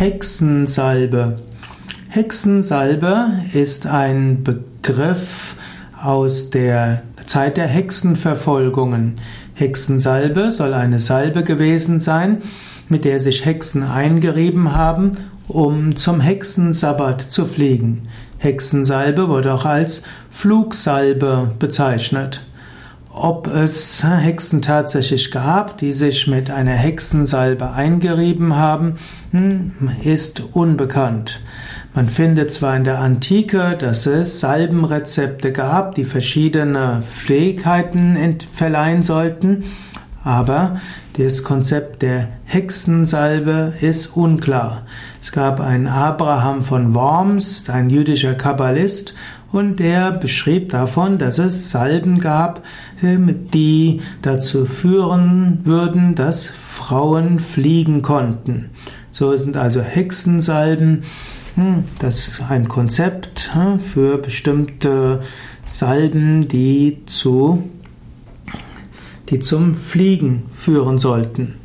Hexensalbe. Hexensalbe ist ein Begriff aus der Zeit der Hexenverfolgungen. Hexensalbe soll eine Salbe gewesen sein, mit der sich Hexen eingerieben haben, um zum Hexensabbat zu fliegen. Hexensalbe wurde auch als Flugsalbe bezeichnet. Ob es Hexen tatsächlich gab, die sich mit einer Hexensalbe eingerieben haben, hm, ist unbekannt. Man findet zwar in der Antike, dass es Salbenrezepte gab, die verschiedene Fähigkeiten verleihen sollten, aber das Konzept der Hexensalbe ist unklar. Es gab einen Abraham von Worms, ein jüdischer Kabbalist, und der beschrieb davon, dass es Salben gab, die dazu führen würden, dass Frauen fliegen konnten. So sind also Hexensalben, hm, das ist ein Konzept hm, für bestimmte Salben, die zu die zum Fliegen führen sollten.